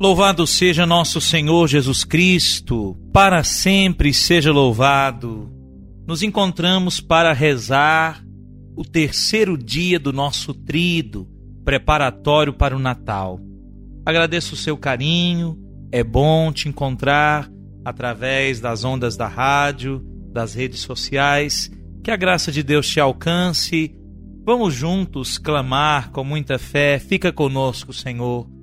Louvado seja nosso Senhor Jesus Cristo, para sempre seja louvado. Nos encontramos para rezar o terceiro dia do nosso trido, preparatório para o Natal. Agradeço o seu carinho, é bom te encontrar através das ondas da rádio, das redes sociais. Que a graça de Deus te alcance. Vamos juntos clamar com muita fé. Fica conosco, Senhor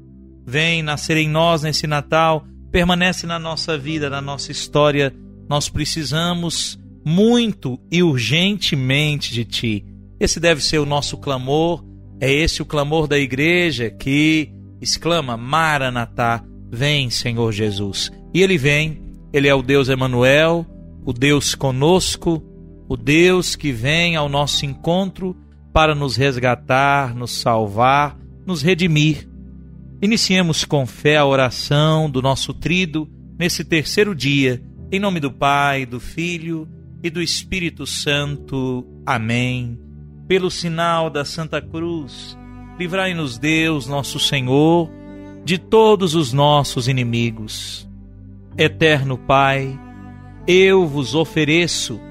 vem nascer em nós nesse Natal, permanece na nossa vida, na nossa história. Nós precisamos muito e urgentemente de Ti. Esse deve ser o nosso clamor, é esse o clamor da igreja que exclama: Maranatá, vem, Senhor Jesus. E Ele vem, Ele é o Deus Emanuel, o Deus conosco, o Deus que vem ao nosso encontro para nos resgatar, nos salvar, nos redimir. Iniciemos com fé a oração do nosso trido nesse terceiro dia, em nome do Pai, do Filho e do Espírito Santo. Amém. Pelo sinal da Santa Cruz, livrai-nos Deus, nosso Senhor, de todos os nossos inimigos. Eterno Pai, eu vos ofereço,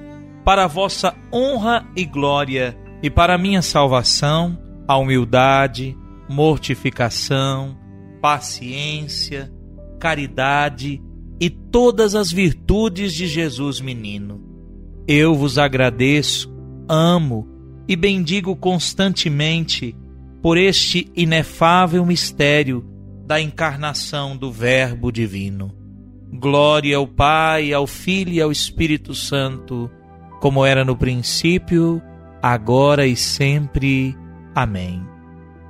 para vossa honra e glória e para minha salvação, a humildade, mortificação, paciência, caridade e todas as virtudes de Jesus menino. Eu vos agradeço, amo e bendigo constantemente por este inefável mistério da encarnação do Verbo divino. Glória ao Pai, ao Filho e ao Espírito Santo, como era no princípio, agora e sempre. Amém.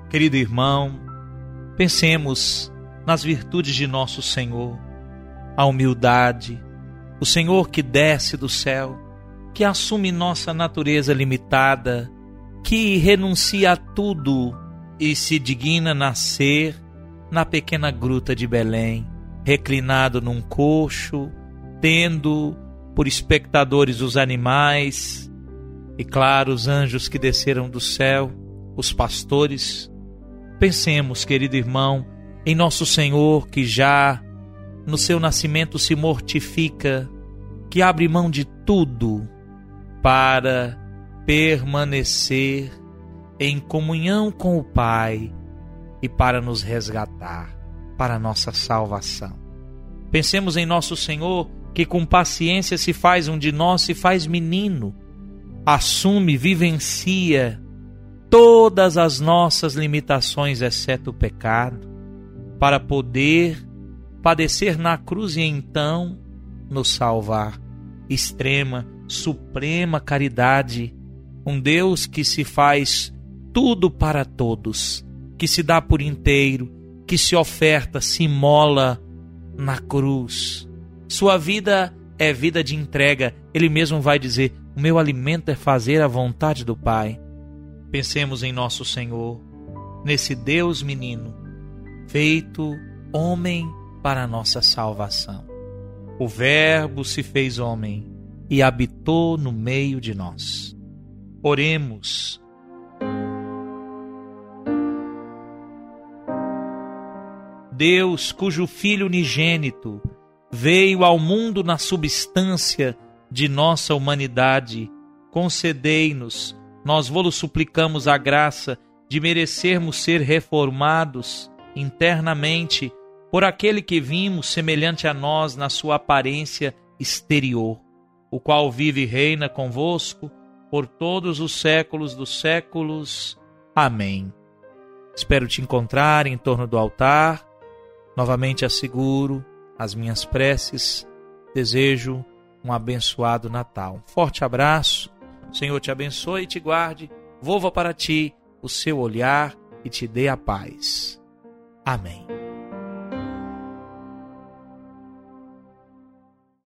Querido irmão, Pensemos nas virtudes de nosso Senhor, a humildade, o Senhor que desce do céu, que assume nossa natureza limitada, que renuncia a tudo e se digna nascer na pequena gruta de Belém, reclinado num coxo, tendo por espectadores os animais e, claro, os anjos que desceram do céu, os pastores, Pensemos, querido irmão, em nosso Senhor que já no seu nascimento se mortifica, que abre mão de tudo para permanecer em comunhão com o Pai e para nos resgatar, para nossa salvação. Pensemos em nosso Senhor que com paciência se faz um de nós, se faz menino, assume, vivencia todas as nossas limitações, exceto o pecado, para poder padecer na cruz e então nos salvar. Extrema, suprema caridade, um Deus que se faz tudo para todos, que se dá por inteiro, que se oferta, se imola na cruz. Sua vida é vida de entrega. Ele mesmo vai dizer: O meu alimento é fazer a vontade do Pai. Pensemos em nosso Senhor, nesse Deus menino, feito homem para nossa salvação. O Verbo se fez homem e habitou no meio de nós. Oremos. Deus, cujo Filho unigênito veio ao mundo na substância de nossa humanidade, concedei-nos nós vô-lo suplicamos a graça de merecermos ser reformados internamente por aquele que vimos semelhante a nós na sua aparência exterior, o qual vive e reina convosco por todos os séculos dos séculos. Amém. Espero te encontrar em torno do altar. Novamente asseguro as minhas preces. Desejo um abençoado Natal. Forte abraço Senhor te abençoe e te guarde, volva para ti o seu olhar e te dê a paz. Amém.